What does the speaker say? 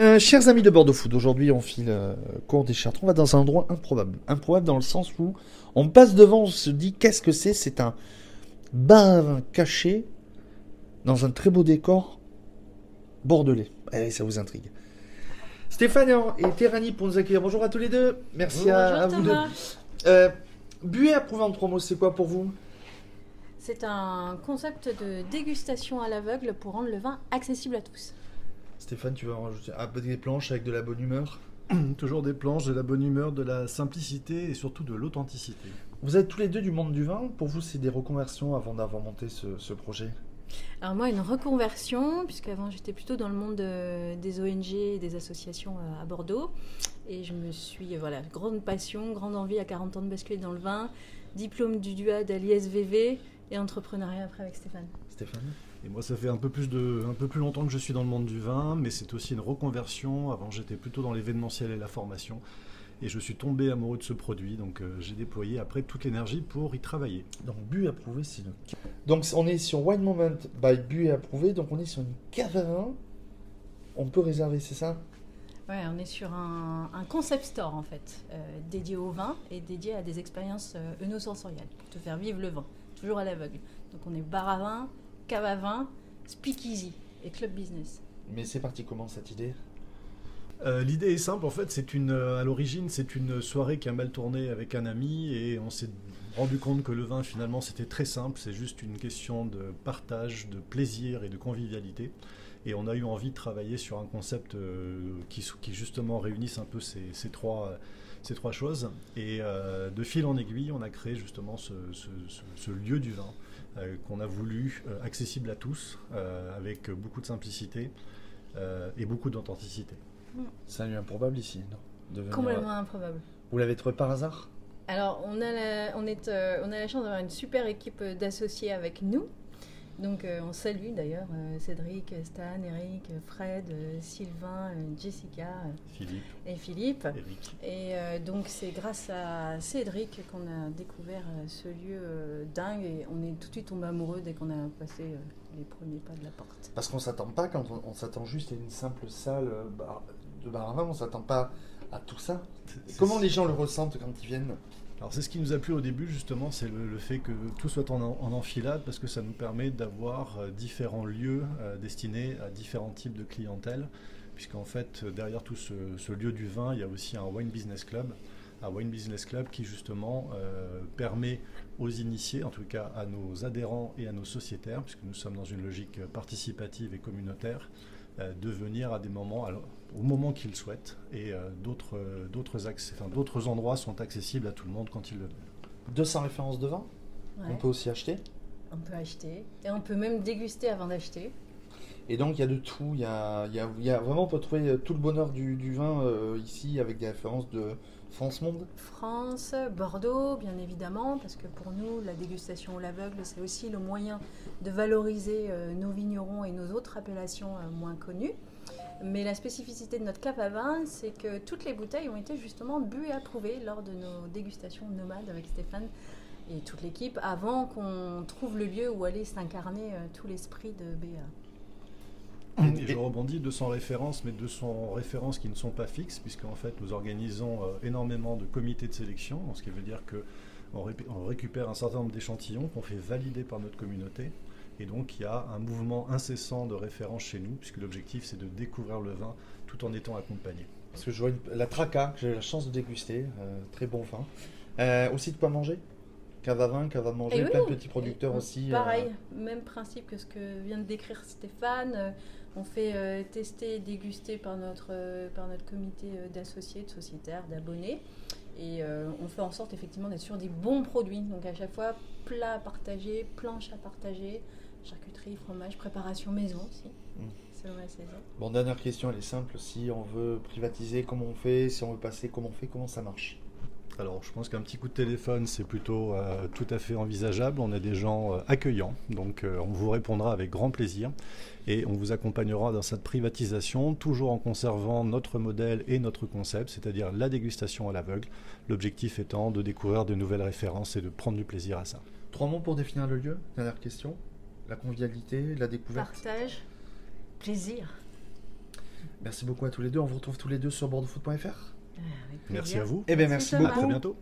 Euh, chers amis de Bordeaux Food, aujourd'hui on file euh, cours des Chartres. On va dans un endroit improbable. Improbable dans le sens où on passe devant, on se dit qu'est-ce que c'est? C'est un bar caché dans un très beau décor bordelais. Allez, ça vous intrigue. Stéphane et Terani pour nous accueillir. Bonjour à tous les deux. Merci à, à vous deux. Euh, Buet approuvé en trois mots, c'est quoi pour vous? C'est un concept de dégustation à l'aveugle pour rendre le vin accessible à tous. Stéphane, tu vas en rajouter des planches avec de la bonne humeur Toujours des planches, de la bonne humeur, de la simplicité et surtout de l'authenticité. Vous êtes tous les deux du monde du vin. Pour vous, c'est des reconversions avant d'avoir monté ce, ce projet? Alors moi, une reconversion, puisqu'avant j'étais plutôt dans le monde de- des ONG et des associations euh, à Bordeaux. Et je me suis, euh, voilà, grande passion, grande envie à 40 ans de basculer dans le vin, diplôme du DUAD à l'ISVV et entrepreneuriat après avec Stéphane. Stéphane? Et moi, ça fait un peu, plus de, un peu plus longtemps que je suis dans le monde du vin, mais c'est aussi une reconversion. Avant, j'étais plutôt dans l'événementiel et la formation. Et je suis tombé amoureux de ce produit, donc euh, j'ai déployé après toute l'énergie pour y travailler. Donc Buet approuvé, c'est le. Donc on est sur Wine Moment by Buet approuvé. Donc on est sur une cave à vin. On peut réserver, c'est ça? Ouais, on est sur un, un concept store en fait, euh, dédié au vin et dédié à des expériences euh, œnosensorielles pour te faire vivre le vin, toujours à l'aveugle. Donc on est bar à vin, cave à vin, speakeasy et club business. Mais c'est parti comment cette idée? Euh, L'idée est simple, en fait, c'est une, euh, à l'origine, c'est une soirée qui a mal tourné avec un ami et on s'est rendu compte que le vin, finalement, c'était très simple. C'est juste une question de partage, de plaisir et de convivialité. Et on a eu envie de travailler sur un concept euh, qui, qui justement réunisse un peu ces, ces trois, ces trois choses. Et euh, de fil en aiguille, on a créé justement ce, ce- ce- ce lieu du vin euh, qu'on a voulu euh, accessible à tous, euh, avec beaucoup de simplicité euh, et beaucoup d'authenticité. C'est un lieu improbable ici, non? Complètement improbable. Vous l'avez trouvé par hasard? Alors, on a la, on est, euh, on a la chance d'avoir une super équipe euh, d'associés avec nous. Donc, euh, on salue d'ailleurs euh, Cédric, Stan, Eric, Fred, euh, Sylvain, euh, Jessica Philippe, et Philippe. Eric. Et euh, donc, c'est grâce à Cédric qu'on a découvert euh, ce lieu euh, dingue et on est tout de suite tombé amoureux dès qu'on a passé euh, les premiers pas de la porte. Parce qu'on s'attend pas quand on, on s'attend juste à une simple salle bar- de bar à vin, on s'attend pas à tout ça. Comment les gens le ressentent quand ils viennent? Alors c'est ce qui nous a plu au début justement, c'est le, fait que tout soit en, en enfilade parce que ça nous permet d'avoir euh, différents lieux euh, destinés à différents types de clientèle. Puisqu'en fait, euh, derrière tout ce, lieu du vin, il y a aussi un Wine Business Club. Un Wine Business Club qui justement permet aux initiés, en tout cas à nos adhérents et à nos sociétaires, puisque nous sommes dans une logique participative et communautaire, de venir à des moments, alors, au moment qu'ils souhaitent, et euh, d'autres euh, d'autres axes- enfin, d'autres endroits sont accessibles à tout le monde quand ils le veulent. 200 références de vin Ouais. On peut aussi acheter? On peut acheter et on peut même déguster avant d'acheter. Et donc il y a de tout. Il y a, vraiment, on peut trouver euh, tout le bonheur du, vin euh, ici avec des références de France Monde. France, Bordeaux, bien évidemment, parce que pour nous, la dégustation au l'aveugle, c'est aussi le moyen de valoriser euh, nos vignerons et nos autres appellations moins connues. Mais la spécificité de notre cave à vin, c'est que toutes les bouteilles ont été justement bues et approuvées lors de nos dégustations nomades avec Stéphane et toute l'équipe, avant qu'on trouve le lieu où allait s'incarner tout l'esprit de BA. Et je rebondis 200 références, mais 200 références qui ne sont pas fixes, puisqu'en fait nous organisons euh, énormément de comités de sélection, ce qui veut dire que on, ré- on récupère un certain nombre d'échantillons qu'on fait valider par notre communauté. Et donc il y a un mouvement incessant de références chez nous, puisque l'objectif c'est de découvrir le vin tout en étant accompagné. Parce que je vois une- la Traca, que j'ai eu la chance de déguster. euh, très bon vin. Euh, aussi de quoi manger? Cave à vin, cave à manger, oui, plein de petits producteurs Et, aussi. euh, Pareil, même principe que ce que vient de décrire Stéphane. On fait euh, tester et déguster par notre, euh, par notre comité euh, d'associés, de sociétaires, d'abonnés. Et euh, on fait en sorte effectivement d'être sur des bons produits. Donc à chaque fois, plat à partager, planche à partager, charcuterie, fromage, préparation maison aussi. Selon la saison. Bon, dernière question, elle est simple. Si on veut privatiser, comment on fait? Si on veut passer, comment on fait? Comment ça marche? Alors, je pense qu'un petit coup de téléphone, c'est plutôt euh, tout à fait envisageable. On a des gens euh, accueillants, donc euh, on vous répondra avec grand plaisir et on vous accompagnera dans cette privatisation, toujours en conservant notre modèle et notre concept, c'est-à-dire la dégustation à l'aveugle. L'objectif étant de découvrir de nouvelles références et de prendre du plaisir à ça. Trois mots pour définir le lieu Dernière question. La convivialité, la découverte. Partage, plaisir. Merci beaucoup à tous les deux. On vous retrouve tous les deux sur bordeauxfoot.fr. Avec Merci à vous. Eh bien, Merci merci Thomas. À très beaucoup. bientôt.